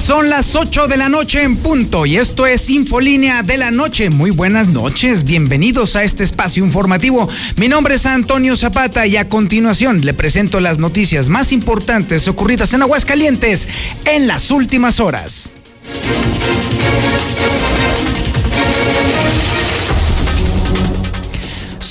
Son las 8 de la noche en punto y esto es Infolínea de la Noche. Muy buenas noches, bienvenidos a este espacio informativo. Mi nombre es Antonio Zapata y a continuación le presento las noticias más importantes ocurridas en Aguascalientes en las últimas horas.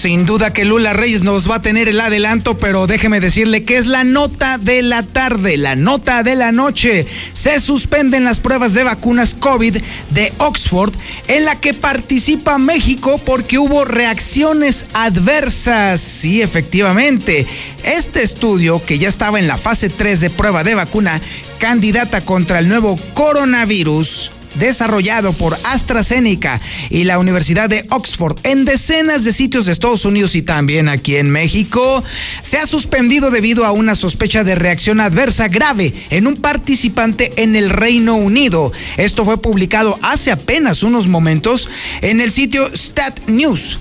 Sin duda que Lula Reyes nos va a tener el adelanto, pero déjeme decirle que es la nota de la tarde, la nota de la noche. Se suspenden las pruebas de vacunas COVID de Oxford en la que participa México porque hubo reacciones adversas. Sí, efectivamente. Este estudio, que ya estaba en la fase 3 de prueba de vacuna candidata contra el nuevo coronavirus, desarrollado por AstraZeneca y la Universidad de Oxford en decenas de sitios de Estados Unidos y también aquí en México, se ha suspendido debido a una sospecha de reacción adversa grave en un participante en el Reino Unido. Esto fue publicado hace apenas unos momentos en el sitio Stat News.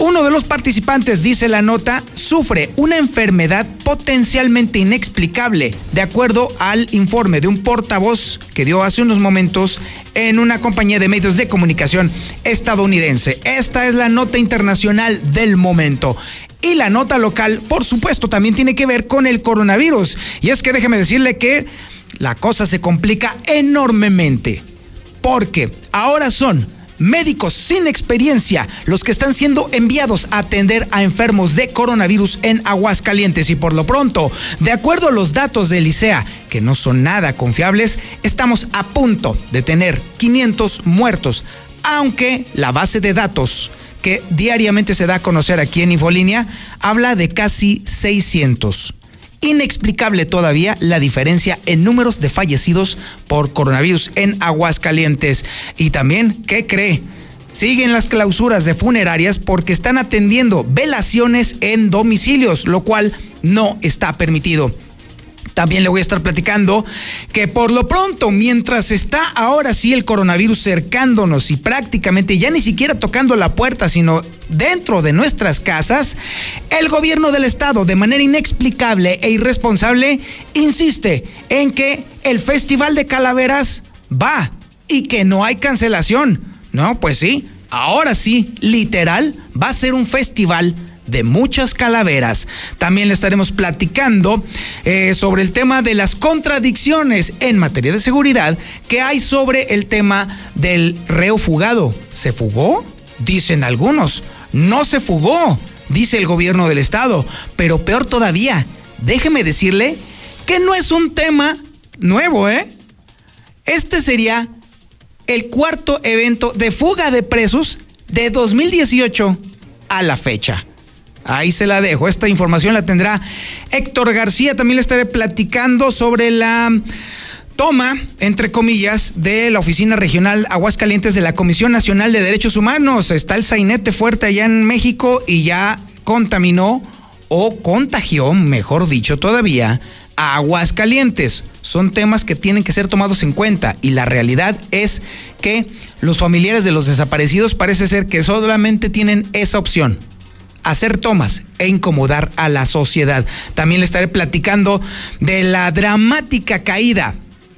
Uno de los participantes, dice la nota, sufre una enfermedad potencialmente inexplicable, de acuerdo al informe de un portavoz que dio hace unos momentos en una compañía de medios de comunicación estadounidense. Esta es la nota internacional del momento. Y la nota local, por supuesto, también tiene que ver con el coronavirus. Y es que déjeme decirle que la cosa se complica enormemente. Porque ahora son médicos sin experiencia los que están siendo enviados a atender a enfermos de coronavirus en Aguascalientes. Y por lo pronto, de acuerdo a los datos de Licea, que no son nada confiables, estamos a punto de tener 500 muertos, aunque la base de datos que diariamente se da a conocer aquí en Infolínea habla de casi 600 inexplicable todavía la diferencia en números de fallecidos por coronavirus en Aguascalientes. Y también, ¿qué cree? Siguen las clausuras de funerarias porque están atendiendo velaciones en domicilios, lo cual no está permitido. También le voy a estar platicando que por lo pronto, mientras está ahora sí el coronavirus cercándonos y prácticamente ya ni siquiera tocando la puerta, sino dentro de nuestras casas, el gobierno del estado de manera inexplicable e irresponsable insiste en que el Festival de Calaveras va y que no hay cancelación. No, pues sí, ahora sí, literal, va a ser un festival de muchas calaveras. También le estaremos platicando eh, sobre el tema de las contradicciones en materia de seguridad que hay sobre el tema del reo fugado. ¿Se fugó? Dicen algunos. No se fugó, dice el gobierno del estado. Pero peor todavía, déjeme decirle que no es un tema nuevo, ¿eh? Este sería el cuarto evento de fuga de presos de 2018 a la fecha. Ahí se la dejo. Esta información la tendrá Héctor García. También le estaré platicando sobre la toma, entre comillas, de la Oficina Regional Aguascalientes de la Comisión Nacional de Derechos Humanos. Está el sainete fuerte allá en México y ya contaminó o contagió, mejor dicho todavía, Aguascalientes. Son temas que tienen que ser tomados en cuenta y la realidad es que los familiares de los desaparecidos parece ser que solamente tienen esa opción hacer tomas e incomodar a la sociedad. También le estaré platicando de la dramática caída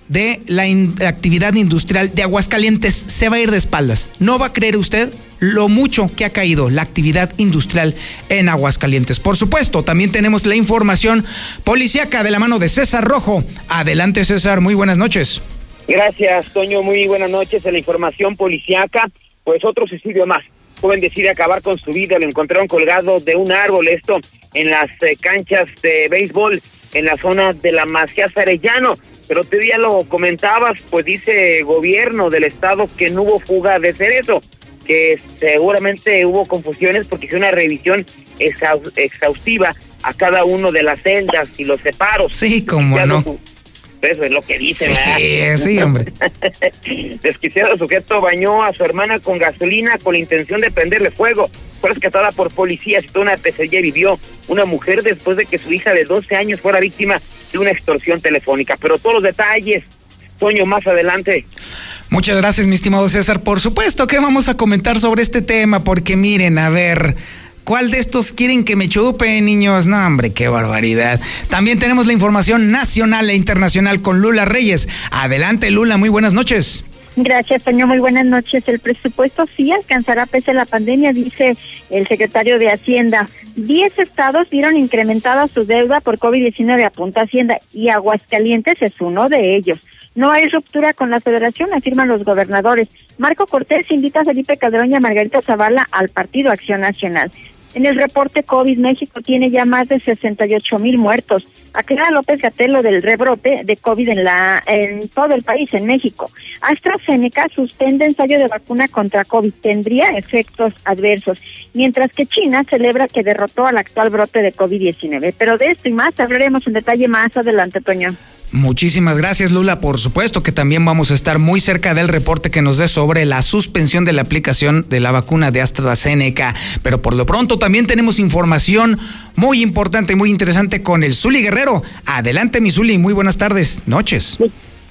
de la actividad industrial de Aguascalientes. Se va a ir de espaldas. No va a creer usted lo mucho que ha caído la actividad industrial en Aguascalientes. Por supuesto, también tenemos la información policíaca de la mano de César Rojo. Adelante, César. Muy buenas noches. Gracias, Toño. Muy buenas noches. En la información policíaca, pues otro suicidio más joven decide acabar con su vida, lo encontraron colgado de un árbol, esto en las eh, canchas de béisbol en la zona de la Macías Arellano. Pero tú ya lo comentabas, pues dice gobierno del estado que no hubo fuga de cerezo, que seguramente hubo confusiones porque hizo una revisión exhaustiva a cada uno de las celdas y los separos. Sí, como no. Eso es lo que dice, sí, Sí, hombre. Desquiciado sujeto bañó a su hermana con gasolina con la intención de prenderle fuego. Fue rescatada por policías y toda una pesadilla vivió una mujer después de que su hija de 12 años fuera víctima de una extorsión telefónica. Pero todos los detalles, Toño, más adelante. Muchas gracias, mi estimado César. Por supuesto que vamos a comentar sobre este tema, porque miren, a ver, ¿Cuál de estos quieren que me chupe, niños? No, hombre, qué barbaridad. También tenemos la información nacional e internacional con Lula Reyes. Adelante, Lula, muy buenas noches. Gracias, señor. Muy buenas noches. El presupuesto sí alcanzará pese a la pandemia, dice el secretario de Hacienda. Diez estados vieron incrementada su deuda por COVID-19, apunta Hacienda, y Aguascalientes es uno de ellos. No hay ruptura con la federación, afirman los gobernadores. Marco Cortés invita a Felipe Calderón y a Margarita Zavala al Partido Acción Nacional. En el reporte COVID, México tiene ya más de 68 mil muertos. Aclara López Gatelo del rebrote de COVID en, la, en todo el país, en México. AstraZeneca suspende ensayo de vacuna contra COVID. Tendría efectos adversos. Mientras que China celebra que derrotó al actual brote de COVID-19. Pero de esto y más hablaremos en detalle más adelante, Toño. Muchísimas gracias Lula. Por supuesto que también vamos a estar muy cerca del reporte que nos dé sobre la suspensión de la aplicación de la vacuna de AstraZeneca. Pero por lo pronto también tenemos información muy importante, y muy interesante con el Zuli Guerrero. Adelante mi Zuli, muy buenas tardes, noches.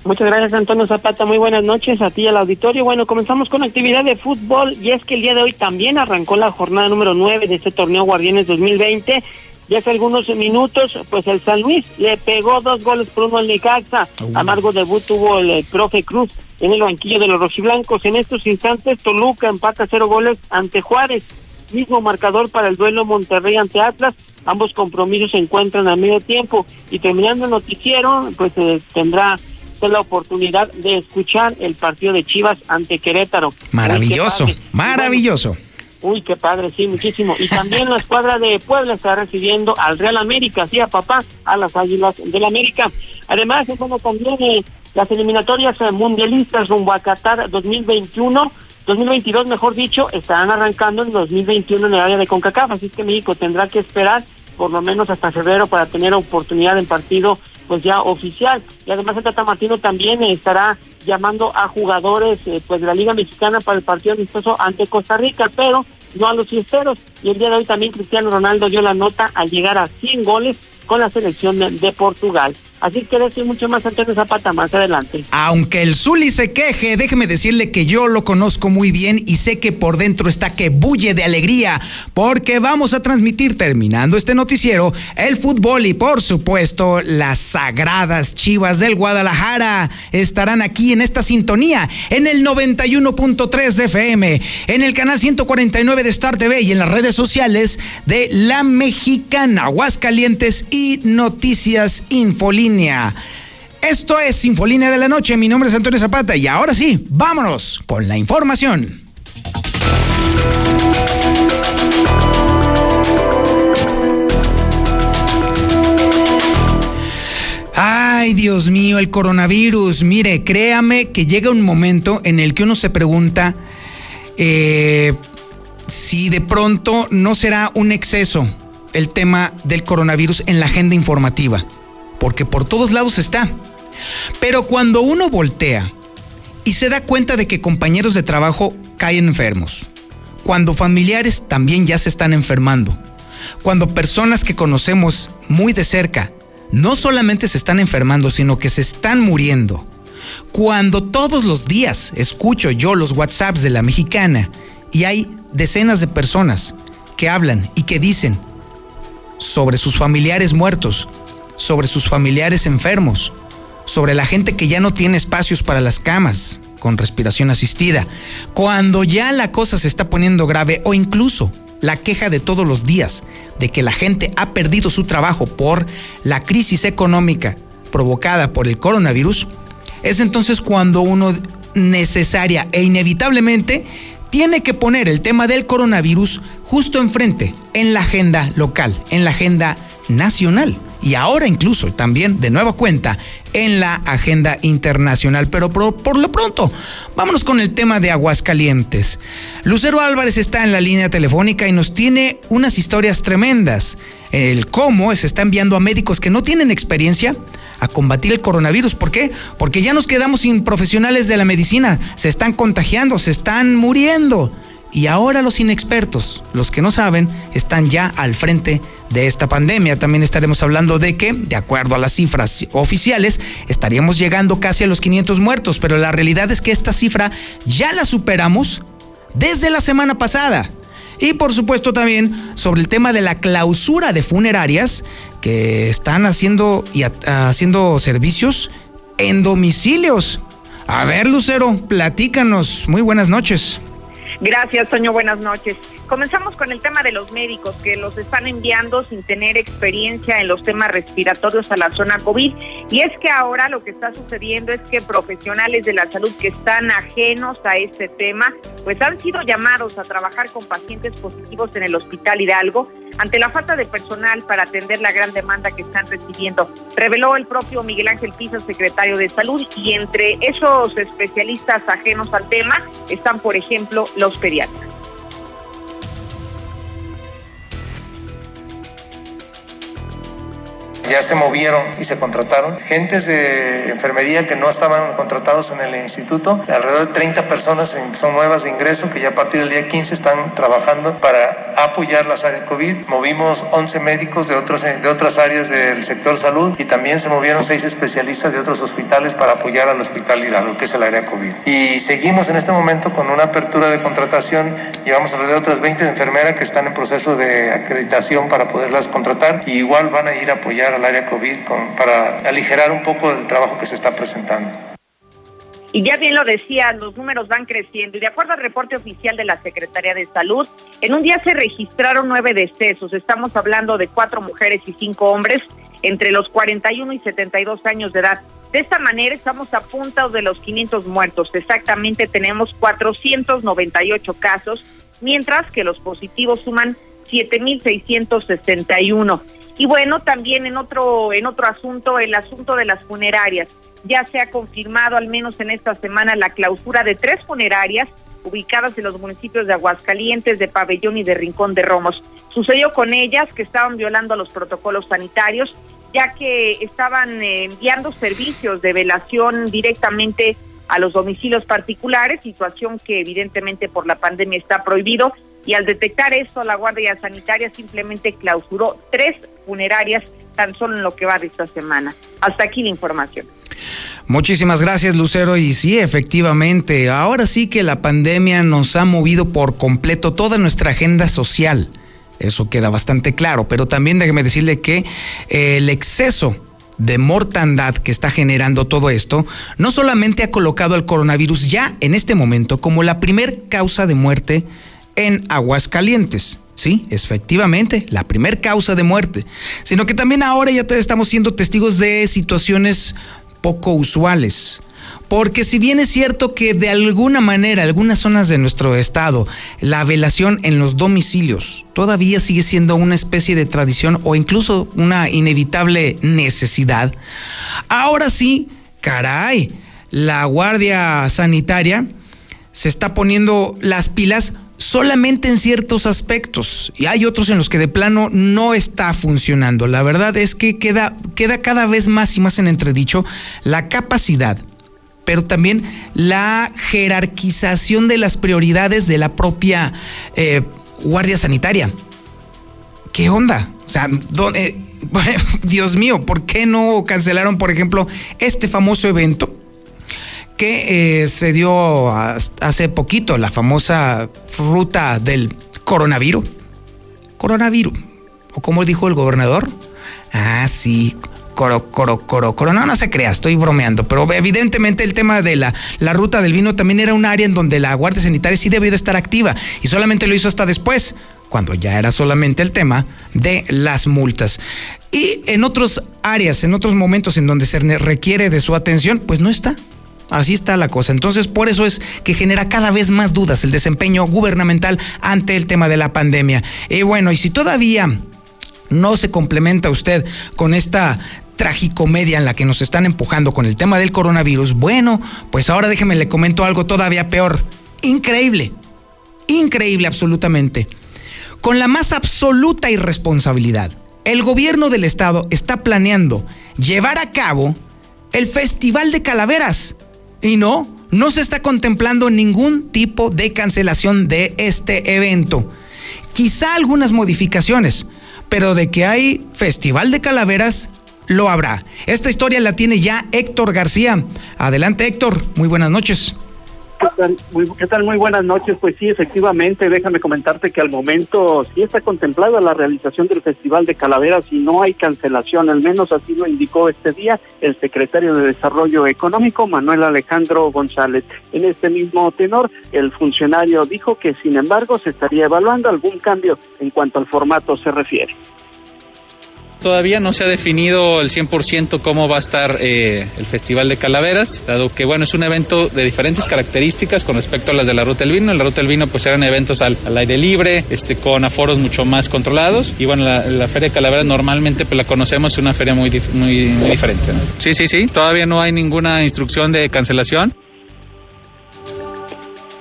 Muchas gracias Antonio Zapata, muy buenas noches a ti y al auditorio. Bueno, comenzamos con actividad de fútbol y es que el día de hoy también arrancó la jornada número 9 de este torneo Guardianes 2020 y hace algunos minutos, pues el San Luis le pegó dos goles por uno al Necaxa. Amargo debut tuvo el, profe Cruz en el banquillo de los rojiblancos. En estos instantes, Toluca empata cero goles ante Juárez. Mismo marcador para el duelo Monterrey ante Atlas. Ambos compromisos se encuentran a medio tiempo. Y terminando el noticiero, pues eh, tendrá la oportunidad de escuchar el partido de Chivas ante Querétaro. Maravilloso, maravilloso. Uy, qué padre, sí, muchísimo. Y también la escuadra de Puebla está recibiendo al Real América, sí, a papá, a las Águilas del América. Además, bueno, también eh, las eliminatorias eh, mundialistas rumbo a Qatar 2021, 2022, mejor dicho, estarán arrancando en 2021 en el área de CONCACAF, así que México tendrá que esperar por lo menos hasta febrero para tener oportunidad en partido pues ya oficial. Y además el Tata Martino también estará llamando a jugadores eh, pues de la Liga Mexicana para el partido amistoso ante Costa Rica, pero no a los fiesteros. Y el día de hoy también Cristiano Ronaldo dio la nota al llegar a 100 goles con la selección de Portugal. Así que decir mucho más Antonio Zapata más adelante. Aunque el Zuli se queje, déjeme decirle que yo lo conozco muy bien y sé que por dentro está que bulle de alegría, porque vamos a transmitir terminando este noticiero el fútbol y por supuesto las sagradas chivas del Guadalajara estarán aquí en esta sintonía en el 91.3 de FM, en el canal 149 de Star TV y en las redes sociales de La Mexicana, Aguascalientes y Noticias Infolín esto es Infolínea de la Noche. Mi nombre es Antonio Zapata y ahora sí, vámonos con la información. Ay, Dios mío, el coronavirus. Mire, créame que llega un momento en el que uno se pregunta eh, si de pronto no será un exceso el tema del coronavirus en la agenda informativa porque por todos lados está. Pero cuando uno voltea y se da cuenta de que compañeros de trabajo caen enfermos, cuando familiares también ya se están enfermando, cuando personas que conocemos muy de cerca no solamente se están enfermando, sino que se están muriendo, cuando todos los días escucho yo los WhatsApps de la mexicana y hay decenas de personas que hablan y que dicen sobre sus familiares muertos, sobre sus familiares enfermos, sobre la gente que ya no tiene espacios para las camas con respiración asistida, cuando ya la cosa se está poniendo grave o incluso la queja de todos los días de que la gente ha perdido su trabajo por la crisis económica provocada por el coronavirus, es entonces cuando uno necesaria e inevitablemente tiene que poner el tema del coronavirus justo enfrente, en la agenda local, en la agenda nacional y ahora incluso también de nueva cuenta en la agenda internacional. Pero por, lo pronto, vámonos con el tema de Aguascalientes. Lucero Álvarez está en la línea telefónica y nos tiene unas historias tremendas. El cómo se está enviando a médicos que no tienen experiencia a combatir el coronavirus. ¿Por qué? Porque ya nos quedamos sin profesionales de la medicina. Se están contagiando, se están muriendo. Y ahora los inexpertos, los que no saben, están ya al frente esta pandemia. También estaremos hablando de que, de acuerdo a las cifras oficiales, estaríamos llegando casi a los 500 muertos, pero la realidad es que esta cifra ya la superamos desde la semana pasada. Y por supuesto también sobre el tema de la clausura de funerarias que están haciendo y haciendo servicios en domicilios. A ver, Lucero, platícanos. Muy buenas noches. Gracias, Toño. Buenas noches. Comenzamos con el tema de los médicos que los están enviando sin tener experiencia en los temas respiratorios a la zona COVID. Y es que ahora lo que está sucediendo es que profesionales de la salud que están ajenos a este tema, pues han sido llamados a trabajar con pacientes positivos en el Hospital Hidalgo ante la falta de personal para atender la gran demanda que están recibiendo. Reveló el propio Miguel Ángel Pisa, secretario de Salud, y entre esos especialistas ajenos al tema están, por ejemplo, los pediatras. Ya se movieron y se contrataron. Gentes de enfermería que no estaban contratados en el instituto, alrededor de 30 personas son nuevas de ingreso que ya a partir del día 15 están trabajando para apoyar las áreas COVID. Movimos 11 médicos de, otros, de otras áreas del sector salud y también se movieron 6 especialistas de otros hospitales para apoyar al Hospital Hidalgo, que es el área COVID. Y seguimos en este momento con una apertura de contratación. Llevamos alrededor de otras 20 enfermeras que están en proceso de acreditación para poderlas contratar y igual van a ir a apoyar al área COVID para aligerar un poco el trabajo que se está presentando. Y ya bien lo decía, los números van creciendo y de acuerdo al reporte oficial de la Secretaría de Salud, en un día se registraron nueve decesos. Estamos hablando de cuatro mujeres y cinco hombres entre los 41 y 72 años de edad. De esta manera estamos a punta de los 500 muertos. Exactamente tenemos 498 casos, mientras que los positivos suman 7.661. Y bueno, también en otro, en otro asunto, el asunto de las funerarias. Ya se ha confirmado, al menos en esta semana, la clausura de tres funerarias ubicadas en los municipios de Aguascalientes, de Pabellón y de Rincón de Romos. Sucedió con ellas que estaban violando los protocolos sanitarios, ya que estaban eh, enviando servicios de velación directamente a los domicilios particulares, situación que evidentemente por la pandemia está prohibido y al detectar esto la Guardia Sanitaria simplemente clausuró tres funerarias tan solo en lo que va de esta semana. Hasta aquí la información. Muchísimas gracias Lucero y sí, efectivamente, ahora sí que la pandemia nos ha movido por completo toda nuestra agenda social. Eso queda bastante claro, pero también déjeme decirle que eh, el exceso de mortandad que está generando todo esto, no solamente ha colocado al coronavirus ya en este momento como la primer causa de muerte en Aguascalientes. Sí, efectivamente, la primer causa de muerte, sino que también ahora ya estamos siendo testigos de situaciones poco usuales. Porque si bien es cierto que de alguna manera algunas zonas de nuestro estado la velación en los domicilios todavía sigue siendo una especie de tradición o incluso una inevitable necesidad, ahora sí, caray, la Guardia Sanitaria se está poniendo las pilas solamente en ciertos aspectos y hay otros en los que de plano no está funcionando. La verdad es que queda, queda cada vez más y más en entredicho la capacidad, pero también la jerarquización de las prioridades de la propia eh, Guardia Sanitaria. ¿Qué onda? O sea, Dios mío, ¿por qué no cancelaron, por ejemplo, este famoso evento? Que eh, se dio hace poquito, la famosa ruta del coronavirus. Coronavirus. ¿O como dijo el gobernador? Ah, sí, coro, coro, coro, coro. No, se crea, estoy bromeando. Pero evidentemente el tema de la, la ruta del vino también era un área en donde la Guardia Sanitaria sí debió de estar activa. Y solamente lo hizo hasta después, cuando ya era solamente el tema de las multas. Y en otras áreas, en otros momentos en donde se requiere de su atención, pues no está. Así está la cosa. Entonces, por eso es que genera cada vez más dudas el desempeño gubernamental ante el tema de la pandemia. Y bueno, y si todavía no se complementa usted con esta tragicomedia en la que nos están empujando con el tema del coronavirus, bueno, pues ahora déjeme le comento algo todavía peor. Increíble. Increíble absolutamente. Con la más absoluta irresponsabilidad, el gobierno del estado está planeando llevar a cabo el Festival de Calaveras y no, no se está contemplando ningún tipo de cancelación de este evento. Quizá algunas modificaciones, pero de que hay Festival de Calaveras, lo habrá. Esta historia la tiene ya Héctor García. Adelante Héctor, muy buenas noches. ¿Qué tal? Muy, ¿Qué tal? Muy buenas noches. Pues sí, efectivamente, déjame comentarte que al momento sí está contemplada la realización del Festival de Calaveras y no hay cancelación, al menos así lo indicó este día el secretario de Desarrollo Económico, Manuel Alejandro González. En este mismo tenor, el funcionario dijo que sin embargo se estaría evaluando algún cambio en cuanto al formato se refiere. Todavía no se ha definido el 100% cómo va a estar eh, el Festival de Calaveras, dado que bueno, es un evento de diferentes características con respecto a las de la Ruta del Vino. En la Ruta del Vino pues eran eventos al, aire libre, este, con aforos mucho más controlados. Y bueno, la, Feria de Calaveras normalmente pues la conocemos, es una feria muy, muy, diferente. Sí, sí, sí, todavía no hay ninguna instrucción de cancelación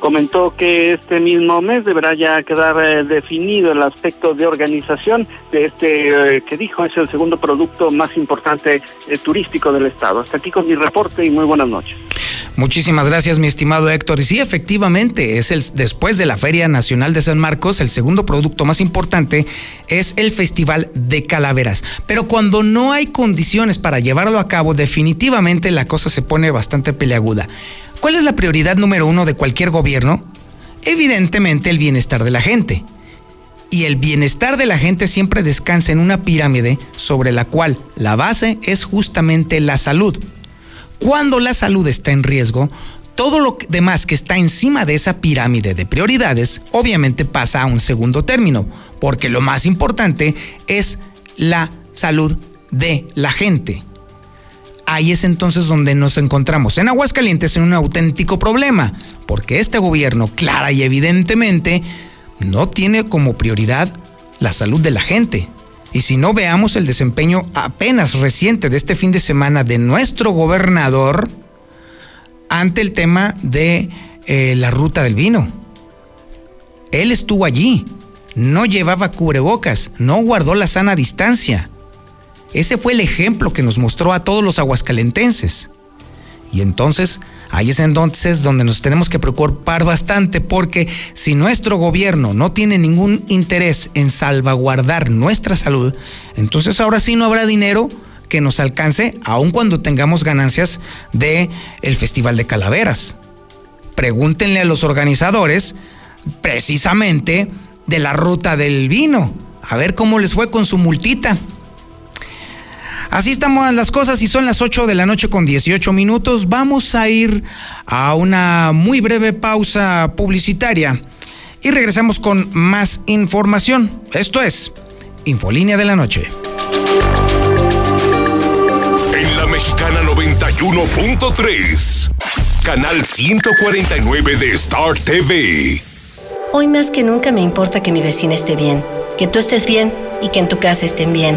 comentó que este mismo mes deberá ya quedar eh, definido el aspecto de organización de este eh, que dijo es el segundo producto más importante eh, turístico del estado. Hasta aquí con mi reporte y muy buenas noches. Muchísimas gracias, mi estimado Héctor. Y sí, efectivamente, es el después de la Feria Nacional de San Marcos, el segundo producto más importante es el Festival de Calaveras. Pero cuando no hay condiciones para llevarlo a cabo, definitivamente la cosa se pone bastante peleaguda. ¿Cuál es la prioridad número uno de cualquier gobierno? Evidentemente el bienestar de la gente. Y el bienestar de la gente siempre descansa en una pirámide sobre la cual la base es justamente la salud. Cuando la salud está en riesgo, todo lo demás que está encima de esa pirámide de prioridades obviamente pasa a un segundo término, porque lo más importante es la salud de la gente ahí es entonces donde nos encontramos en Aguascalientes en un auténtico problema, porque este gobierno, clara y evidentemente, no tiene como prioridad la salud de la gente. Y si no veamos el desempeño apenas reciente de este fin de semana de nuestro gobernador ante el tema de eh, la ruta del vino. Él estuvo allí, no llevaba cubrebocas, no guardó la sana distancia. Ese fue el ejemplo que nos mostró a todos los aguascalentenses. Y entonces, ahí es entonces donde nos tenemos que preocupar bastante porque si nuestro gobierno no tiene ningún interés en salvaguardar nuestra salud, entonces ahora sí no habrá dinero que nos alcance aun cuando tengamos ganancias de el Festival de Calaveras. Pregúntenle a los organizadores precisamente de la ruta del vino, a ver cómo les fue con su multita. Así estamos las cosas y son las 8 de la noche con 18 minutos. Vamos a ir a una muy breve pausa publicitaria y regresamos con más información. Esto es Infolínea de la Noche. En la Mexicana 91.3, canal 149 de Star TV. Hoy más que nunca me importa que mi vecina esté bien, que tú estés bien y que en tu casa estén bien.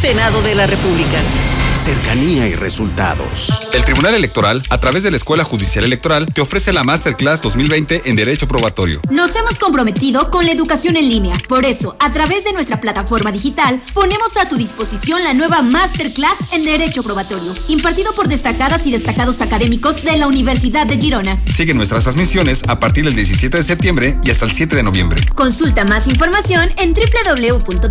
Senado de la República cercanía y resultados. El Tribunal Electoral, a través de la Escuela Judicial Electoral, te ofrece la Masterclass 2020 en Derecho Probatorio. Nos hemos comprometido con la educación en línea. Por eso, a través de nuestra plataforma digital, ponemos a tu disposición la nueva Masterclass en Derecho Probatorio, impartido por destacadas y destacados académicos de la Universidad de Girona. Sigue nuestras transmisiones a partir del 17 de septiembre y hasta el 7 de noviembre. Consulta más información en www.te.gov.mx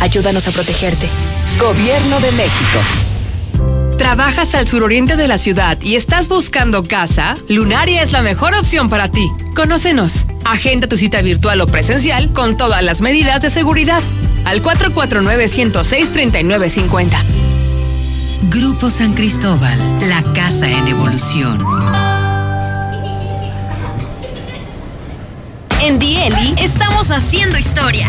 Ayúdanos a protegerte. Gobierno de México. ¿Trabajas al suroriente de la ciudad y estás buscando casa? Lunaria es la mejor opción para ti. Conócenos. Agenda tu cita virtual o presencial con todas las medidas de seguridad. Al 449-106-3950. Grupo San Cristóbal, la casa en evolución. En Dieli estamos haciendo historia.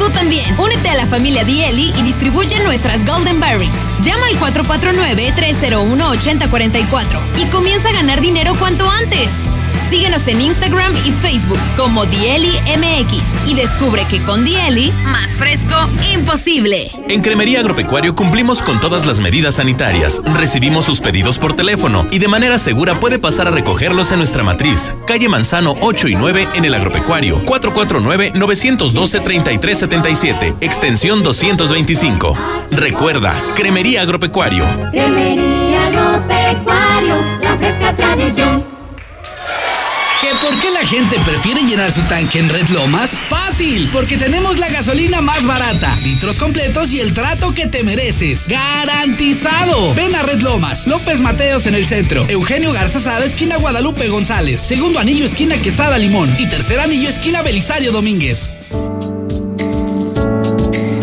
Tú también, únete a la familia Dieli y distribuye nuestras Golden Berries. Llama al 449-301-8044 y comienza a ganar dinero cuanto antes. Síguenos en Instagram y Facebook como Dieli MX y descubre que con Dieli, más fresco, imposible. En Cremería Agropecuario cumplimos con todas las medidas sanitarias. Recibimos sus pedidos por teléfono y de manera segura puede pasar a recogerlos en nuestra matriz, calle Manzano 8 y 9 en el Agropecuario, 449-912-3377, extensión 225. Recuerda, Cremería Agropecuario. Cremería Agropecuario, la fresca tradición. ¿Que por qué la gente prefiere llenar su tanque en Red Lomas? Fácil, porque tenemos la gasolina más barata, litros completos y el trato que te mereces. ¡Garantizado! Ven a Red Lomas, López Mateos en el centro, Eugenio Garzazada, esquina Guadalupe González, segundo anillo, esquina Quesada Limón y tercer anillo, esquina Belisario Domínguez.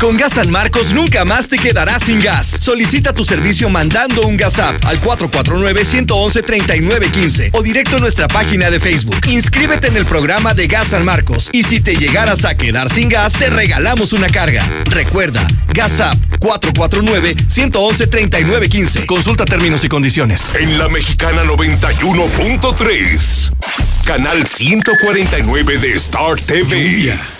Con Gas San Marcos nunca más te quedarás sin gas. Solicita tu servicio mandando un gas app al 449-111-3915 o directo a nuestra página de Facebook. Inscríbete en el programa de Gas San Marcos y si te llegaras a quedar sin gas, te regalamos una carga. Recuerda, Gas App 449-111-3915. Consulta términos y condiciones. En la Mexicana 91.3. Canal 149 de Star TV.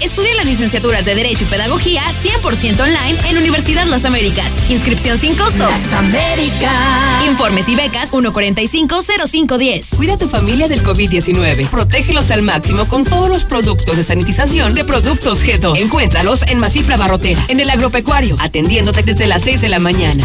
Estudia las licenciaturas de Derecho y Pedagogía 100% online en Universidad Las Américas. Inscripción sin costo. Las Américas. Informes y becas 145-0510. Cuida a tu familia del COVID-19. Protégelos al máximo con todos los productos de sanitización de Productos G2. Encuéntralos en Masifra Barrotera, en el agropecuario, atendiéndote desde las 6 de la mañana.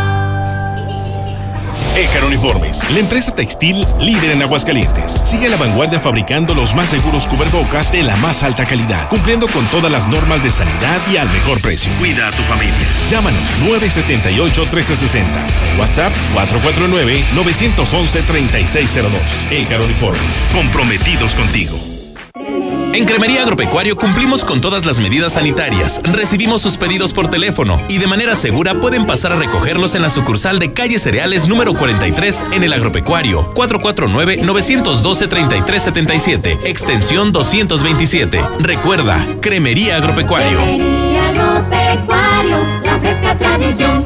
Ecar Uniformes, la empresa textil líder en Aguascalientes. Sigue a la vanguardia fabricando los más seguros cubrebocas de la más alta calidad, cumpliendo con todas las normas de sanidad y al mejor precio. Cuida a tu familia. Llámanos 978-1360. WhatsApp 449-911-3602. Ecar Uniformes, comprometidos contigo. En Cremería Agropecuario cumplimos con todas las medidas sanitarias. Recibimos sus pedidos por teléfono y de manera segura pueden pasar a recogerlos en la sucursal de calle Cereales número 43 en el Agropecuario, 449-912-3377, extensión 227. Recuerda, Cremería Agropecuario. Cremería Agropecuario, la fresca tradición.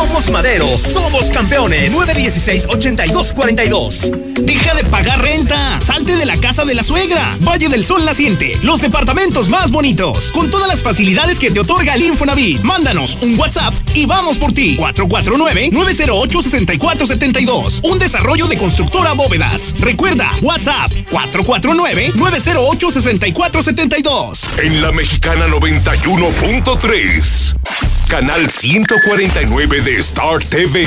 Somos Madero, somos campeones. 916-8242. Deja de pagar renta. Salte de la casa de la suegra. Valle del Sol Naciente. Los departamentos más bonitos. Con todas las facilidades que te otorga el Infonavit. Mándanos un WhatsApp y vamos por ti. 449-908-6472. Un desarrollo de constructora bóvedas. Recuerda, WhatsApp 449-908-6472. En la mexicana 91.3. Canal 149 de Star TV.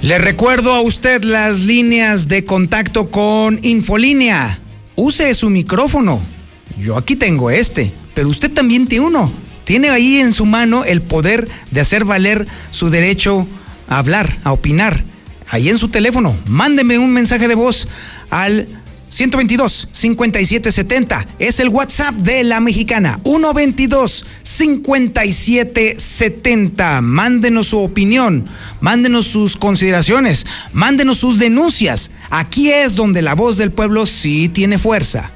Le recuerdo a usted las líneas de contacto con Infolínea. Use su micrófono. Yo aquí tengo este, pero usted también tiene uno. Tiene ahí en su mano el poder de hacer valer su derecho a hablar, a opinar. Ahí en su teléfono, mándeme un mensaje de voz al 122 5770 es el WhatsApp de la mexicana. 122 5770. Mándenos su opinión, mándenos sus consideraciones, mándenos sus denuncias. Aquí es donde la voz del pueblo sí tiene fuerza.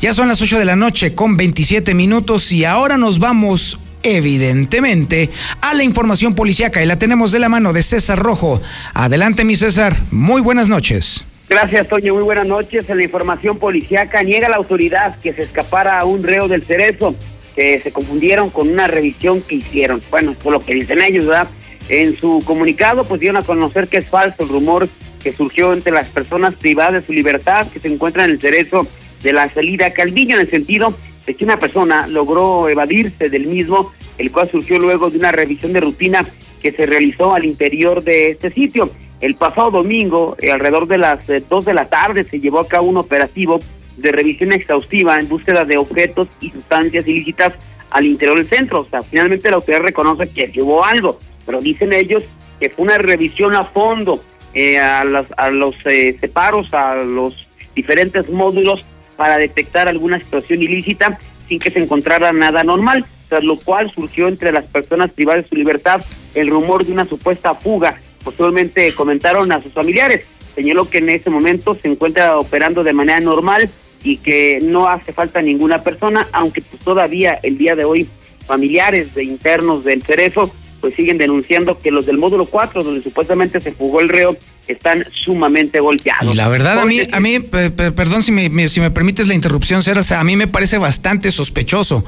Ya son las 8 de la noche con 27 minutos y ahora nos vamos evidentemente a la información policíaca y la tenemos de la mano de César Rojo. Adelante mi César, muy buenas noches. Gracias, Toño. Muy buenas noches. En la información policíaca niega la autoridad que se escapara a un reo del cerezo, que se confundieron con una revisión que hicieron. Bueno, por lo que dicen ellos, ¿verdad? En su comunicado, pues dieron a conocer que es falso el rumor que surgió entre las personas privadas de su libertad que se encuentran en el cerezo de la salida Calviño, en el sentido de que una persona logró evadirse del mismo, el cual surgió luego de una revisión de rutina que se realizó al interior de este sitio. El pasado domingo, eh, alrededor de las eh, 2 de la tarde, se llevó a cabo un operativo de revisión exhaustiva en búsqueda de objetos y sustancias ilícitas al interior del centro. O sea, finalmente la autoridad reconoce que hubo algo, pero dicen ellos que fue una revisión a fondo eh, a, las, a los eh, separos, a los diferentes módulos para detectar alguna situación ilícita sin que se encontrara nada normal, tras lo cual surgió entre las personas privadas de su libertad el rumor de una supuesta fuga Posteriormente comentaron a sus familiares, señaló que en ese momento se encuentra operando de manera normal y que no hace falta ninguna persona, aunque pues todavía el día de hoy familiares de internos del Cerezo pues siguen denunciando que los del módulo 4, donde supuestamente se fugó el reo, están sumamente golpeados. Y la verdad, a mí, a mí perdón si me, si me permites la interrupción, Ceras, a mí me parece bastante sospechoso,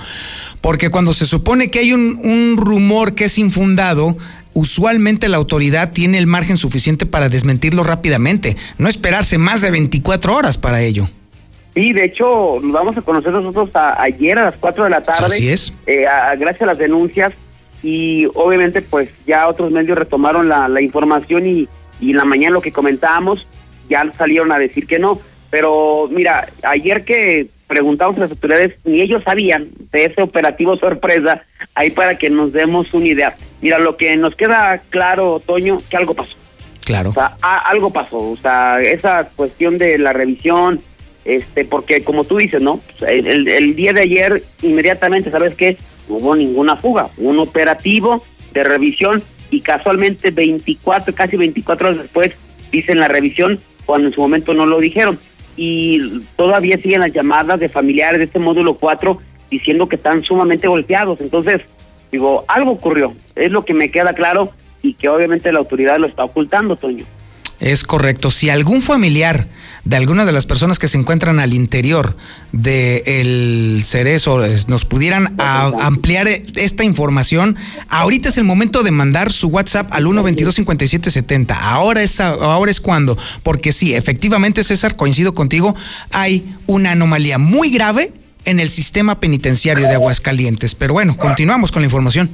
porque cuando se supone que hay un, un rumor que es infundado, usualmente la autoridad tiene el margen suficiente para desmentirlo rápidamente, no esperarse más de 24 horas para ello. Sí, de hecho, nos vamos a conocer nosotros ayer a las 4 de la tarde. Así es. Eh, gracias a las denuncias y obviamente pues ya otros medios retomaron la, la información y, y en la mañana lo que comentábamos ya salieron a decir que no. Pero mira, ayer que preguntamos a las autoridades, ni ellos sabían de ese operativo sorpresa, ahí para que nos demos una idea. Mira, lo que nos queda claro, Toño, que algo pasó. Claro. O sea, algo pasó. O sea, esa cuestión de la revisión, este, porque como tú dices, ¿no? El, el día de ayer, inmediatamente, ¿sabes qué? No hubo ninguna fuga. Un operativo de revisión y casualmente 24, casi 24 horas después, dicen la revisión, cuando en su momento no lo dijeron y todavía siguen las llamadas de familiares de este módulo 4 diciendo que están sumamente golpeados. Entonces, digo, algo ocurrió, es lo que me queda claro y que obviamente la autoridad lo está ocultando, Toño. Es correcto. Si algún familiar de alguna de las personas que se encuentran al interior del cerezo nos pudieran ampliar esta información, ahorita es el momento de mandar su WhatsApp al 1225770. Ahora es, ahora es cuando, porque sí, efectivamente, César, coincido contigo, hay una anomalía muy grave en el sistema penitenciario de Aguascalientes. Pero bueno, continuamos con la información.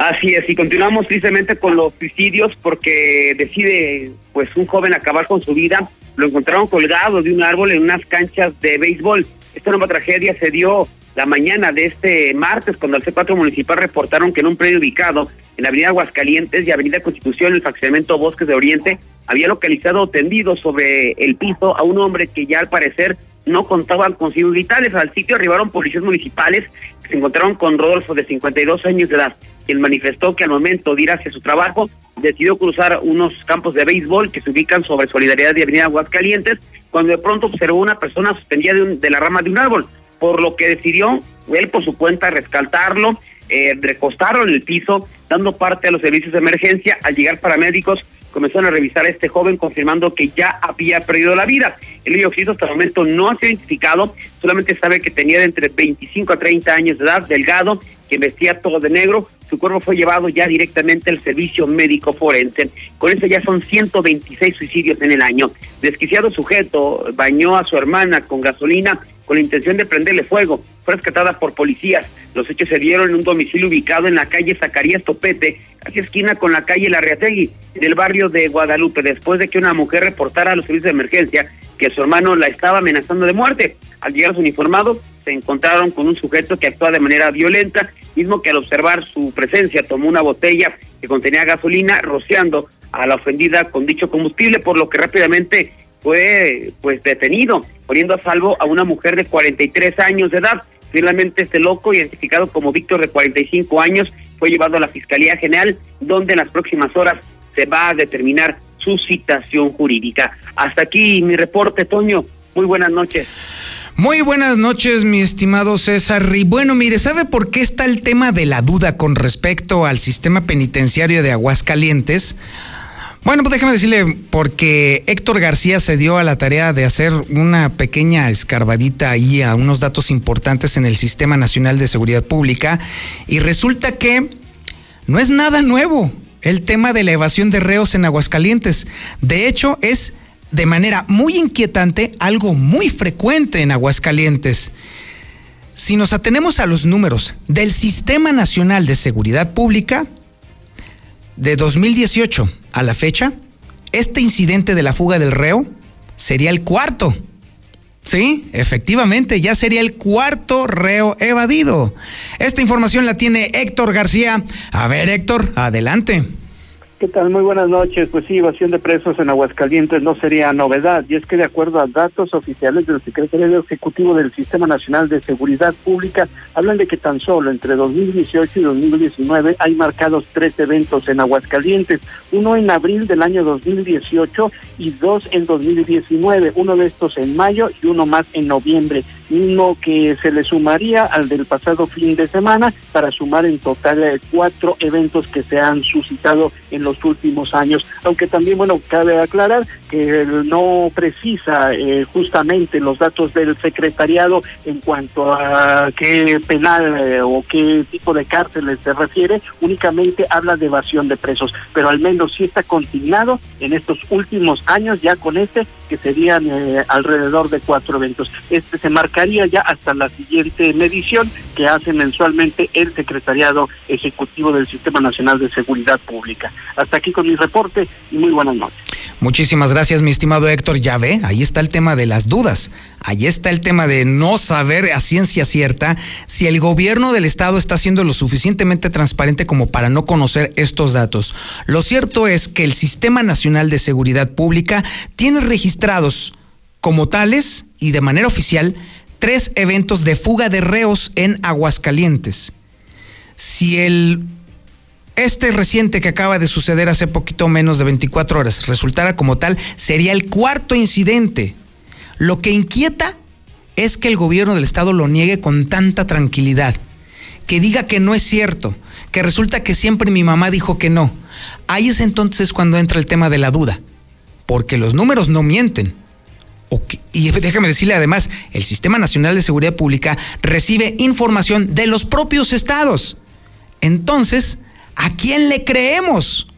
Así es, y continuamos tristemente con los suicidios porque decide pues un joven acabar con su vida. Lo encontraron colgado de un árbol en unas canchas de béisbol. Esta nueva tragedia se dio la mañana de este martes cuando el C4 municipal reportaron que en un predio ubicado en Avenida Aguascalientes y Avenida Constitución, el fraccionamiento Bosques de Oriente, había localizado tendido sobre el piso a un hombre que ya al parecer no contaban con signos vitales. Al sitio arribaron policías municipales que se encontraron con Rodolfo de 52 años de edad, quien manifestó que al momento de ir hacia su trabajo decidió cruzar unos campos de béisbol que se ubican sobre Solidaridad y Avenida Aguascalientes, cuando de pronto observó una persona suspendida de, de la rama de un árbol, por lo que decidió él por su cuenta rescatarlo, eh, recostaron en el piso, dando parte a los servicios de emergencia. Al llegar paramédicos, comenzaron a revisar a este joven confirmando que ya había perdido la vida. El occiso hasta el momento no ha sido identificado, solamente sabe que tenía de entre 25 a 30 años de edad, delgado, que vestía todo de negro. Su cuerpo fue llevado ya directamente al servicio médico forense. Con eso ya son 126 suicidios en el año. Desquiciado sujeto bañó a su hermana con gasolina con la intención de prenderle fuego. Fue rescatada por policías. Los hechos se dieron en un domicilio ubicado en la calle Zacarías Topete, casi esquina con la calle Larriategui, del barrio de Guadalupe, después de que una mujer reportara a los servicios de emergencia que su hermano la estaba amenazando de muerte. Al llegar su uniformado, se encontraron con un sujeto que actúa de manera violenta, mismo que al observar su presencia tomó una botella que contenía gasolina, rociando a la ofendida con dicho combustible, por lo que rápidamente fue pues detenido, poniendo a salvo a una mujer de 43 años de edad. Finalmente este loco, identificado como Víctor de 45 años, fue llevado a la Fiscalía General, donde en las próximas horas se va a determinar su citación jurídica. Hasta aquí mi reporte, Toño. Muy buenas noches. Muy buenas noches, mi estimado César. Y bueno, mire, ¿sabe por qué está el tema de la duda con respecto al sistema penitenciario de Aguascalientes? Bueno, pues déjeme decirle, porque Héctor García se dio a la tarea de hacer una pequeña escarbadita ahí a unos datos importantes en el Sistema Nacional de Seguridad Pública y resulta que no es nada nuevo el tema de la evasión de reos en Aguascalientes. De hecho, es de manera muy inquietante algo muy frecuente en Aguascalientes. Si nos atenemos a los números del Sistema Nacional de Seguridad Pública, de 2018 a la fecha, este incidente de la fuga del reo sería el cuarto. Sí, efectivamente, ya sería el cuarto reo evadido. Esta información la tiene Héctor García. A ver, Héctor, adelante. ¿Qué tal? Muy buenas noches. Pues sí, evasión de presos en Aguascalientes no sería novedad, y es que de acuerdo a datos oficiales del Secretario Ejecutivo del Sistema Nacional de Seguridad Pública, hablan de que tan solo entre 2018 y 2019 hay marcados tres eventos en Aguascalientes, uno en abril del año 2018 y dos en 2019, uno de estos en mayo y uno más en noviembre mismo que se le sumaría al del pasado fin de semana para sumar en total eh, cuatro eventos que se han suscitado en los últimos años. Aunque también, bueno, cabe aclarar que no precisa eh, justamente los datos del secretariado en cuanto a qué penal eh, o qué tipo de cárceles se refiere, únicamente habla de evasión de presos, pero al menos sí está consignado en estos últimos años ya con este que serían alrededor de cuatro eventos. Este se marca ya hasta la siguiente medición que hace mensualmente el Secretariado Ejecutivo del Sistema Nacional de Seguridad Pública. Hasta aquí con mi reporte y muy buenas noches. Muchísimas gracias, mi estimado Héctor. Ya ve, ahí está el tema de las dudas. Ahí está el tema de no saber a ciencia cierta si el gobierno del estado está siendo lo suficientemente transparente como para no conocer estos datos. Lo cierto es que el Sistema Nacional de Seguridad Pública tiene registrados como tales y de manera oficial tres eventos de fuga de reos en Aguascalientes. Si el este reciente que acaba de suceder hace poquito menos de 24 horas resultara como tal, sería el cuarto incidente. Lo que inquieta es que el gobierno del estado lo niegue con tanta tranquilidad, que diga que no es cierto, que resulta que siempre mi mamá dijo que no. Ahí es entonces cuando entra el tema de la duda, porque los números no mienten y déjame decirle además, el Sistema Nacional de Seguridad Pública recibe información de los propios estados. Entonces, ¿a quién le creemos?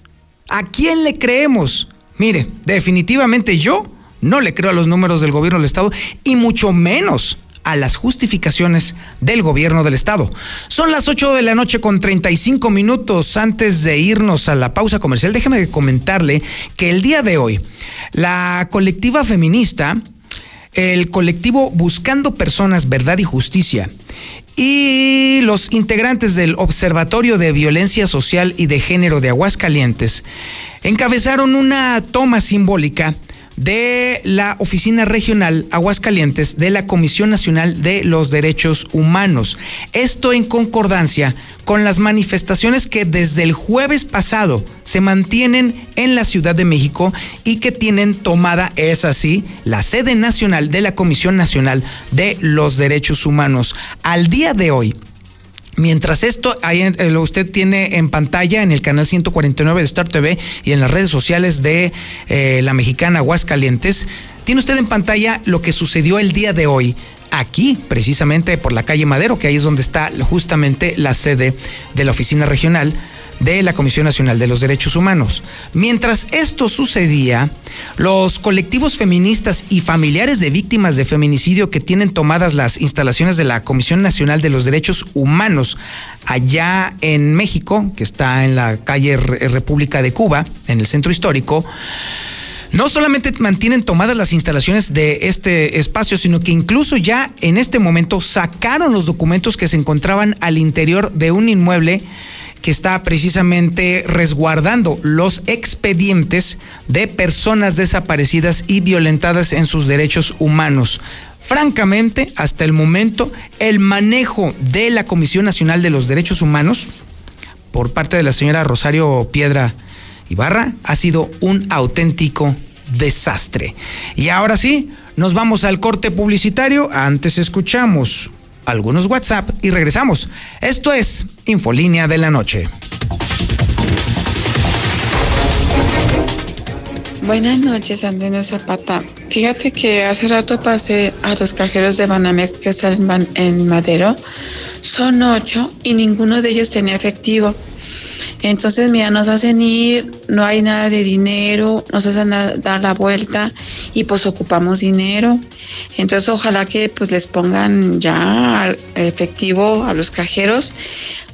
¿A quién le creemos? Mire, definitivamente yo no le creo a los números del gobierno del estado y mucho menos a las justificaciones del gobierno del estado. Son las 8 de la noche con 35 minutos antes de irnos a la pausa comercial. Déjeme comentarle que el día de hoy la colectiva feminista el colectivo Buscando Personas, Verdad y Justicia y los integrantes del Observatorio de Violencia Social y de Género de Aguascalientes encabezaron una toma simbólica de la Oficina Regional Aguascalientes de la Comisión Nacional de los Derechos Humanos. Esto en concordancia con las manifestaciones que desde el jueves pasado se mantienen en la Ciudad de México y que tienen tomada, es así, la sede nacional de la Comisión Nacional de los Derechos Humanos. Al día de hoy, Mientras esto, ahí eh, usted tiene en pantalla en el canal 149 de Star TV y en las redes sociales de eh, la mexicana Aguascalientes, tiene usted en pantalla lo que sucedió el día de hoy aquí, precisamente por la calle Madero, que ahí es donde está justamente la sede de la oficina regional de la Comisión Nacional de los Derechos Humanos. Mientras esto sucedía, los colectivos feministas y familiares de víctimas de feminicidio que tienen tomadas las instalaciones de la Comisión Nacional de los Derechos Humanos allá en México, que está en la calle República de Cuba, en el centro histórico, no solamente mantienen tomadas las instalaciones de este espacio, sino que incluso ya en este momento sacaron los documentos que se encontraban al interior de un inmueble que está precisamente resguardando los expedientes de personas desaparecidas y violentadas en sus derechos humanos. Francamente, hasta el momento, el manejo de la Comisión Nacional de los Derechos Humanos por parte de la señora Rosario Piedra Ibarra ha sido un auténtico desastre. Y ahora sí, nos vamos al corte publicitario. Antes escuchamos algunos WhatsApp y regresamos. Esto es Infolínea de la Noche. Buenas noches, Antonio Zapata. Fíjate que hace rato pasé a los cajeros de Banamex que están en Madero. Son ocho y ninguno de ellos tenía efectivo. Entonces, mira, nos hacen ir, no hay nada de dinero, nos hacen dar la vuelta y pues ocupamos dinero. Entonces, ojalá que pues les pongan ya efectivo a los cajeros.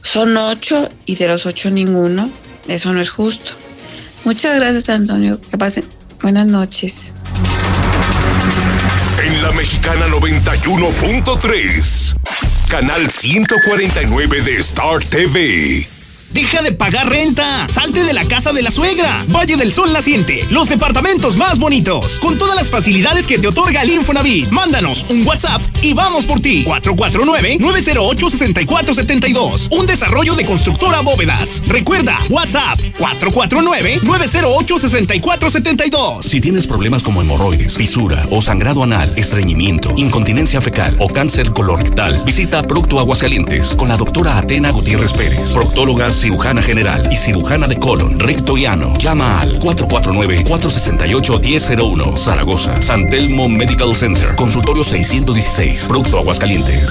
Son ocho y de los ocho ninguno. Eso no es justo. Muchas gracias, Antonio. Que pasen buenas noches. En la Mexicana 91.3, canal 149 de Star TV. Deja de pagar renta. Salte de la casa de la suegra. Valle del Sol Naciente. Los departamentos más bonitos. Con todas las facilidades que te otorga el Infonavit. Mándanos un WhatsApp y vamos por ti. 449-908-6472. Un desarrollo de constructora bóvedas. Recuerda, WhatsApp 449-908-6472. Si tienes problemas como hemorroides, fisura o sangrado anal, estreñimiento, incontinencia fecal o cáncer colorectal, visita Procto Aguascalientes con la doctora Atena Gutiérrez Pérez, proctóloga cirujana general y cirujana de colon, recto y ano. Llama al 449-468-1001. Zaragoza, San Telmo Medical Center, consultorio 616, Producto Aguascalientes.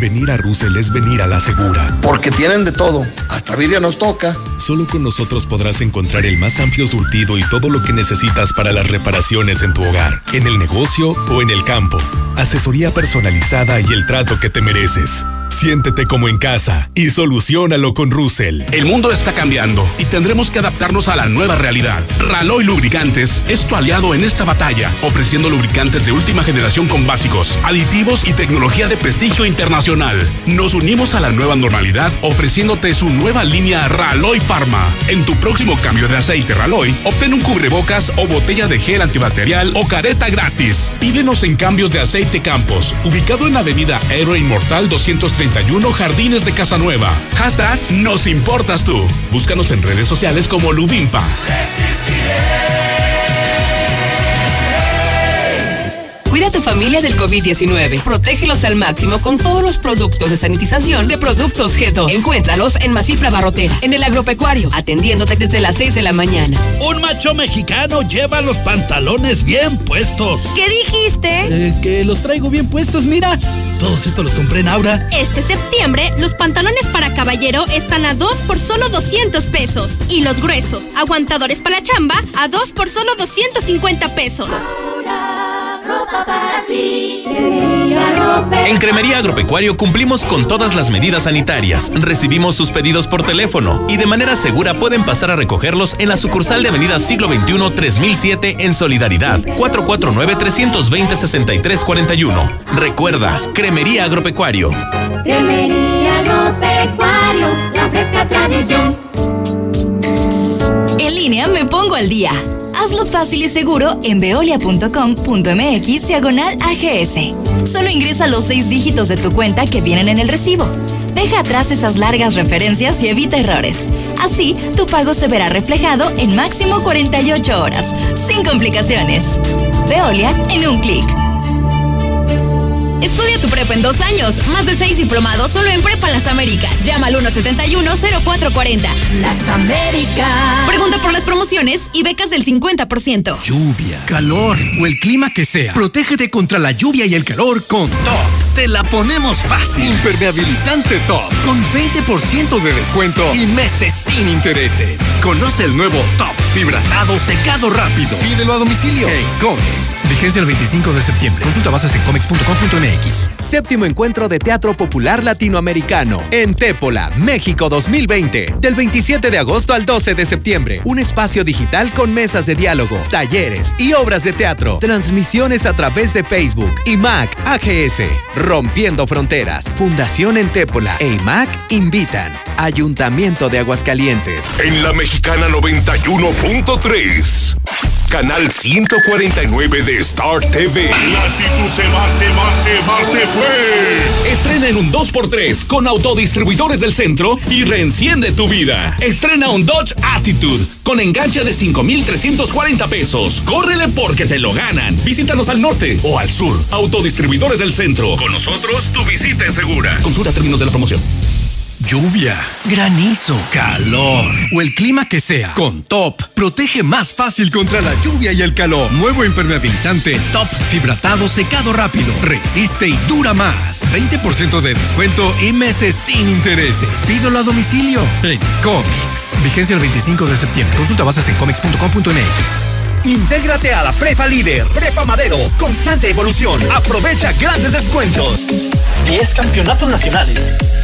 Venir a Russell es venir a la segura. Porque tienen de todo. Hasta Birria nos toca. Solo con nosotros podrás encontrar el más amplio surtido y todo lo que necesitas para las reparaciones en tu hogar, en el negocio o en el campo. Asesoría personalizada y el trato que te mereces. Siéntete como en casa y solucionalo con Russell. El mundo está cambiando y tendremos que adaptarnos a la nueva realidad. Raloy Lubricantes es tu aliado en esta batalla, ofreciendo lubricantes de última generación con básicos, aditivos y tecnología de prestigio internacional. Nos unimos a la nueva normalidad ofreciéndote su nueva línea Raloy Pharma. En tu próximo cambio de aceite Raloy, obtén un cubrebocas o botella de gel antibacterial o careta gratis. Pídenos en cambios de aceite Campos, ubicado en la avenida Héroe Inmortal 230 Jardines de Casa Nueva. Hashtag Nos Importas Tú. Búscanos en redes sociales como Lubimpa. Cuida a tu familia del COVID-19. Protégelos al máximo con todos los productos de sanitización de Productos G2. Encuéntralos en Masifra Barrotera, en el agropecuario, atendiéndote desde las 6 de la mañana. Un macho mexicano lleva los pantalones bien puestos. ¿Qué dijiste? Eh, que los traigo bien puestos, mira. Todos estos los compré en Aura. Este septiembre, los pantalones para caballero están a 2 por solo 200 pesos. Y los gruesos, aguantadores para la chamba, a 2 por solo 250 pesos. Ropa para ti. En Cremería Agropecuario cumplimos con todas las medidas sanitarias. Recibimos sus pedidos por teléfono y de manera segura pueden pasar a recogerlos en la sucursal de Avenida Siglo XXI 3007 en Solidaridad 449-320-6341. Recuerda, Cremería Agropecuario. Cremería Agropecuario, la fresca tradición. Línea me pongo al día. Hazlo fácil y seguro en veolia.com.mx diagonal AGS. Solo ingresa los seis dígitos de tu cuenta que vienen en el recibo. Deja atrás esas largas referencias y evita errores. Así, tu pago se verá reflejado en máximo 48 horas, sin complicaciones. Veolia en un clic. Estudia tu prepa en dos años. Más de seis diplomados solo en Prepa Las Américas. Llama al 171-0440. Las Américas. Pregunta por las promociones y becas del 50%. Lluvia, calor o el clima que sea. Protégete contra la lluvia y el calor con Top. Te la ponemos fácil. Impermeabilizante Top. Con 20% de descuento y meses sin intereses. Conoce el nuevo Top. Fibratado secado rápido. Pídelo a domicilio en Comex. Vigencia el 25 de septiembre. Consulta bases en comex.com.mx. Séptimo encuentro de Teatro Popular Latinoamericano en Tépola, México 2020. Del 27 de agosto al 12 de septiembre. Un espacio digital con mesas de diálogo, talleres y obras de teatro. Transmisiones a través de Facebook, IMAC, AGS. Rompiendo Fronteras. Fundación en Tépola e IMAC invitan. Ayuntamiento de Aguascalientes. En la Mexicana 91.3. Canal 149 de Star TV. Latitud se va, se va, se va, se fue. Estrena en un 2x3 con autodistribuidores del centro y reenciende tu vida. Estrena un Dodge Attitude con enganche de 5,340 pesos. Córrele porque te lo ganan. Visítanos al norte o al sur. Autodistribuidores del centro. Con nosotros tu visita es segura. Consulta términos de la promoción. Lluvia, granizo, calor o el clima que sea. Con Top, protege más fácil contra la lluvia y el calor. Nuevo impermeabilizante Top Fibratado secado rápido. Resiste y dura más. 20% de descuento y meses sin intereses. Pídolo a domicilio en Comics. Vigencia el 25 de septiembre. Consulta bases en comics.com.mx. Intégrate a la Prepa Líder, Prepa Madero, constante evolución. Aprovecha grandes descuentos. 10 campeonatos nacionales.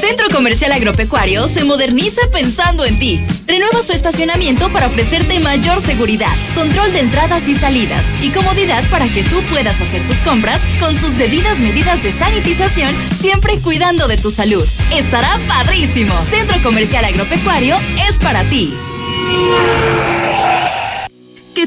Centro Comercial Agropecuario se moderniza pensando en ti. Renueva su estacionamiento para ofrecerte mayor seguridad, control de entradas y salidas y comodidad para que tú puedas hacer tus compras con sus debidas medidas de sanitización, siempre cuidando de tu salud. Estará padrísimo. Centro Comercial Agropecuario es para ti.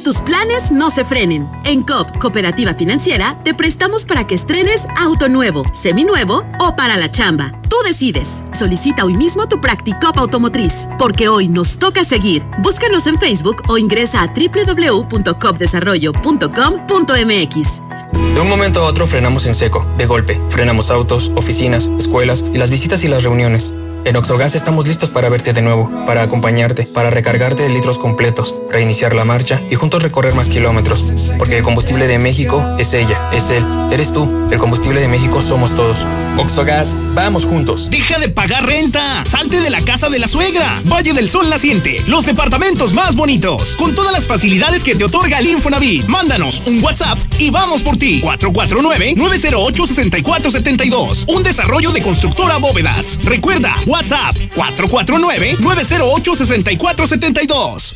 Tus planes no se frenen. En COP, Cooperativa Financiera, te prestamos para que estrenes auto nuevo, seminuevo o para la chamba. Tú decides. Solicita hoy mismo tu Practicop Automotriz, porque hoy nos toca seguir. Búscanos en Facebook o ingresa a www.copdesarrollo.com.mx. De un momento a otro frenamos en seco, de golpe. Frenamos autos, oficinas, escuelas y las visitas y las reuniones. En Oxogas estamos listos para verte de nuevo, para acompañarte, para recargarte de litros completos, reiniciar la marcha y juntos recorrer más kilómetros. Porque el combustible de México es ella, es él, eres tú. El combustible de México somos todos. Oxogas, vamos juntos. Deja de pagar renta. Salte de la casa de la suegra. Valle del Sol Naciente. Los departamentos más bonitos. Con todas las facilidades que te otorga el Infonavit. Mándanos un WhatsApp y vamos por ti. 449-908-6472. Un desarrollo de constructora bóvedas. Recuerda, WhatsApp 449-908-6472.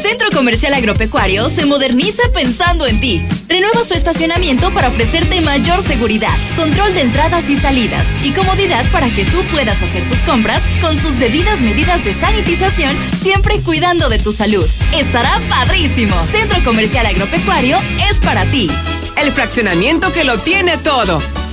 Centro Comercial Agropecuario se moderniza pensando en ti. Renueva su estacionamiento para ofrecerte mayor seguridad, control de entradas y salidas y comodidad para que tú puedas hacer tus compras con sus debidas medidas de sanitización, siempre cuidando de tu salud. Estará padrísimo. Centro Comercial Agropecuario es para ti. El fraccionamiento que lo tiene todo.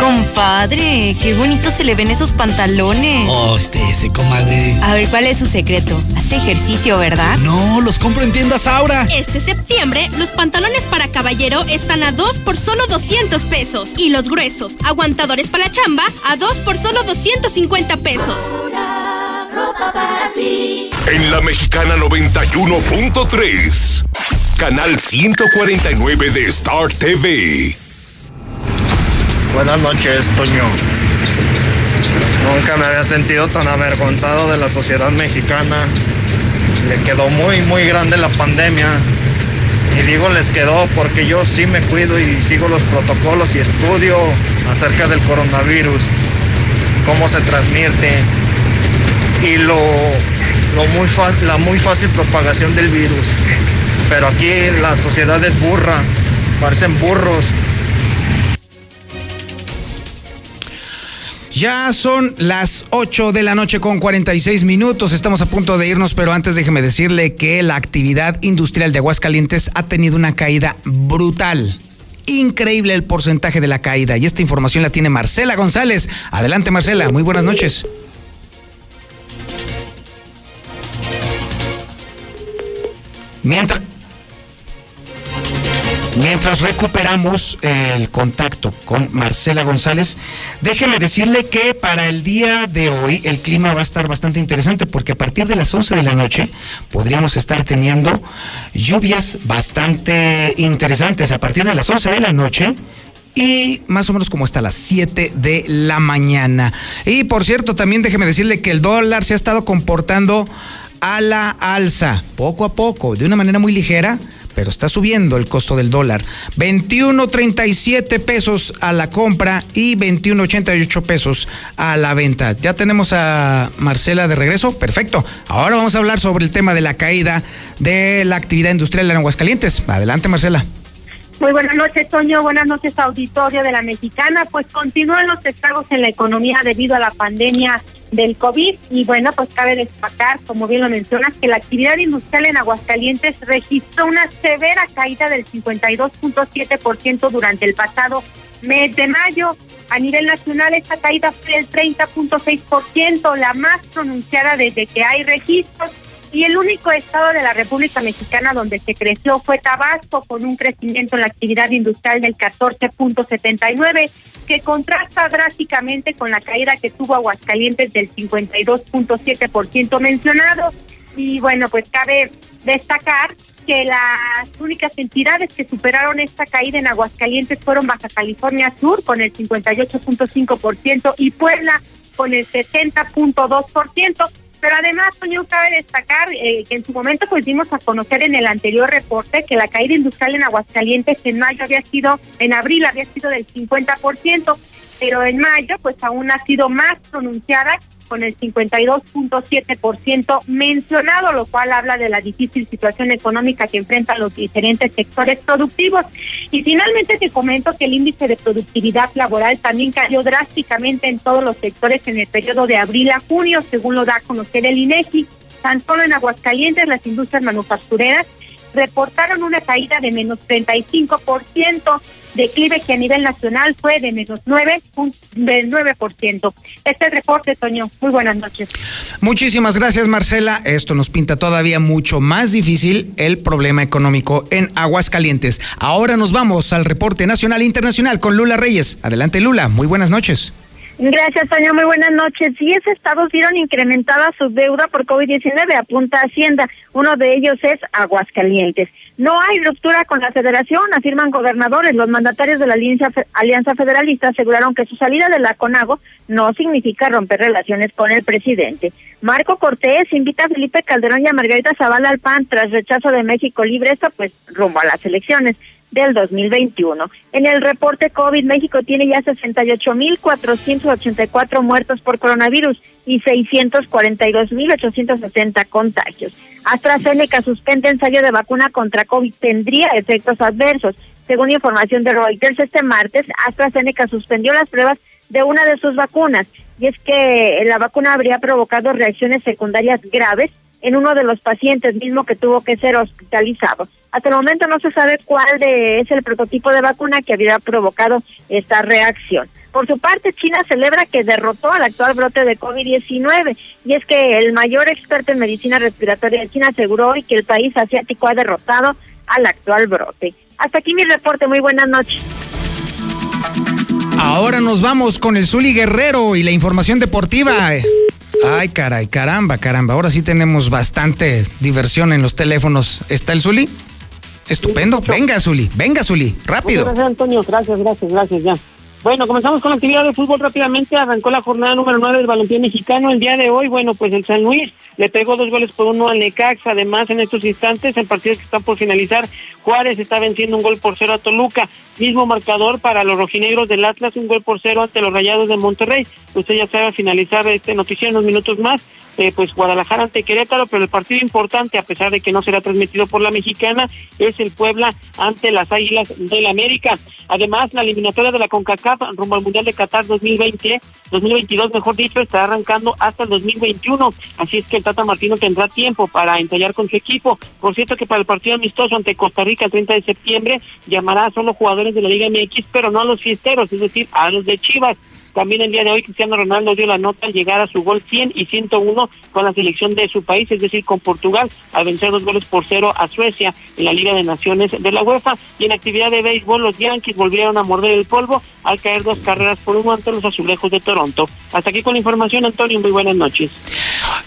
Compadre, qué bonito se le ven esos pantalones. Oh, este, ese, comadre. A ver, ¿cuál es su secreto? Hace ejercicio, ¿verdad? No, los compro en tiendas ahora. Este septiembre, los pantalones para caballero están a 2 por solo 200 pesos. Y los gruesos, aguantadores para la chamba, a 2 por solo 250 pesos. En la mexicana 91.3, canal 149 de Star TV. Buenas noches, Toño. Nunca me había sentido tan avergonzado de la sociedad mexicana. Le quedó muy, muy grande la pandemia. Y digo les quedó porque yo sí me cuido y sigo los protocolos y estudio acerca del coronavirus, cómo se transmite y lo, lo muy la muy fácil propagación del virus. Pero aquí la sociedad es burra, parecen burros Ya son las 8 de la noche con 46 minutos. Estamos a punto de irnos, pero antes déjeme decirle que la actividad industrial de Aguascalientes ha tenido una caída brutal. Increíble el porcentaje de la caída. Y esta información la tiene Marcela González. Adelante, Marcela. Muy buenas noches. Mientras, Mientras recuperamos el contacto con Marcela González, déjeme decirle que para el día de hoy el clima va a estar bastante interesante porque a partir de las 11 de la noche podríamos estar teniendo lluvias bastante interesantes. A partir de las 11 de la noche y más o menos como hasta las 7 de la mañana. Y por cierto, también déjeme decirle que el dólar se ha estado comportando a la alza, poco a poco, de una manera muy ligera pero está subiendo el costo del dólar. 21.37 pesos a la compra y 21.88 pesos a la venta. Ya tenemos a Marcela de regreso. Perfecto. Ahora vamos a hablar sobre el tema de la caída de la actividad industrial en Aguascalientes. Adelante, Marcela. Muy buenas noches, Toño. Buenas noches, auditorio de la Mexicana. Pues continúan los estragos en la economía debido a la pandemia del COVID. Y bueno, pues cabe destacar, como bien lo mencionas, que la actividad industrial en Aguascalientes registró una severa caída del 52.7% durante el pasado mes de mayo. A nivel nacional, esta caída fue del 30.6%, la más pronunciada desde que hay registros y el único estado de la República Mexicana donde se creció fue Tabasco, con un crecimiento en la actividad industrial del 14.79, que contrasta drásticamente con la caída que tuvo Aguascalientes del 52.7% mencionado. Y bueno, pues cabe destacar que las únicas entidades que superaron esta caída en Aguascalientes fueron Baja California Sur con el 58.5% y Puebla con el 60.2%. Pero además, Toño, cabe destacar eh, que en su momento pues a conocer en el anterior reporte que la caída industrial en Aguascalientes en mayo había sido, en abril había sido del 50%, pero en mayo pues aún ha sido más pronunciada con el 52.7% mencionado, lo cual habla de la difícil situación económica que enfrentan los diferentes sectores productivos. Y finalmente te comento que el índice de productividad laboral también cayó drásticamente en todos los sectores en el periodo de abril a junio, según lo da a conocer el INEGI. Tan solo en Aguascalientes las industrias manufactureras reportaron una caída de menos 35%, declive que a nivel nacional fue de menos 9, del 9%. Este reporte, Toño. Muy buenas noches. Muchísimas gracias, Marcela. Esto nos pinta todavía mucho más difícil el problema económico en Aguascalientes. Ahora nos vamos al reporte nacional e internacional con Lula Reyes. Adelante, Lula. Muy buenas noches. Gracias, Tania. Muy buenas noches. Diez estados vieron incrementada su deuda por COVID-19, apunta Hacienda. Uno de ellos es Aguascalientes. No hay ruptura con la federación, afirman gobernadores. Los mandatarios de la Alianza, Alianza Federalista aseguraron que su salida de la CONAGO no significa romper relaciones con el presidente. Marco Cortés invita a Felipe Calderón y a Margarita Zavala al PAN tras rechazo de México Libre, esto pues rumbo a las elecciones del 2021. En el reporte COVID, México tiene ya 68.484 muertos por coronavirus y 642.860 contagios. AstraZeneca suspende ensayo de vacuna contra COVID, tendría efectos adversos. Según información de Reuters, este martes AstraZeneca suspendió las pruebas de una de sus vacunas y es que la vacuna habría provocado reacciones secundarias graves en uno de los pacientes mismo que tuvo que ser hospitalizado. Hasta el momento no se sabe cuál de, es el prototipo de vacuna que había provocado esta reacción. Por su parte, China celebra que derrotó al actual brote de COVID-19 y es que el mayor experto en medicina respiratoria de China aseguró hoy que el país asiático ha derrotado al actual brote. Hasta aquí mi reporte, muy buenas noches. Ahora nos vamos con el Zuli Guerrero y la información deportiva. Ay, caray, caramba, caramba. Ahora sí tenemos bastante diversión en los teléfonos. ¿Está el Zuli? Estupendo. Venga, Zuli, venga, Zuli, rápido. Gracias, Antonio. Gracias, gracias, gracias, ya. Bueno, comenzamos con la actividad de fútbol rápidamente. Arrancó la jornada número 9 del balompié mexicano. El día de hoy, bueno, pues el San Luis le pegó dos goles por uno al Necaxa. Además, en estos instantes, el partido que está por finalizar, Juárez está venciendo un gol por cero a Toluca. Mismo marcador para los rojinegros del Atlas, un gol por cero ante los Rayados de Monterrey. Usted ya sabe finalizar este noticiero en unos minutos más. Eh, pues Guadalajara ante Querétaro, pero el partido importante, a pesar de que no será transmitido por la mexicana, es el Puebla ante las Águilas del América. Además, la eliminatoria de la CONCACAF rumbo al Mundial de Qatar 2020, 2022, mejor dicho, estará arrancando hasta el 2021. Así es que el Tata Martino tendrá tiempo para ensayar con su equipo. Por cierto que para el partido amistoso ante Costa Rica el 30 de septiembre llamará a solo jugadores de la Liga MX, pero no a los fiesteros, es decir, a los de Chivas. También el día de hoy Cristiano Ronaldo dio la nota al llegar a su gol 100 y 101 con la selección de su país, es decir, con Portugal, al vencer dos goles por cero a Suecia en la Liga de Naciones de la UEFA. Y en actividad de béisbol, los Yankees volvieron a morder el polvo al caer dos carreras por uno ante los azulejos de Toronto. Hasta aquí con la información, Antonio. Muy buenas noches.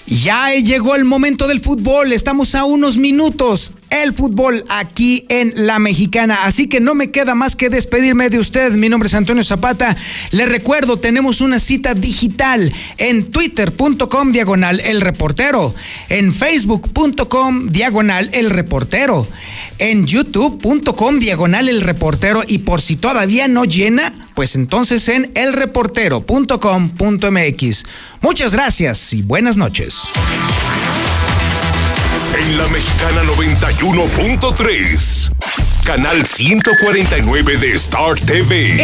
Ya llegó el momento del fútbol. Estamos a unos minutos. El fútbol aquí en La Mexicana. Así que no me queda más que despedirme de usted. Mi nombre es Antonio Zapata. Le recuerdo, tenemos una cita digital en twitter.com diagonal el reportero, en facebook.com diagonal el reportero, en youtube.com diagonal el reportero y por si todavía no llena, pues entonces en elreportero.com.mx. Muchas gracias y buenas noches. En la Mexicana 91.3, canal 149 de Star TV.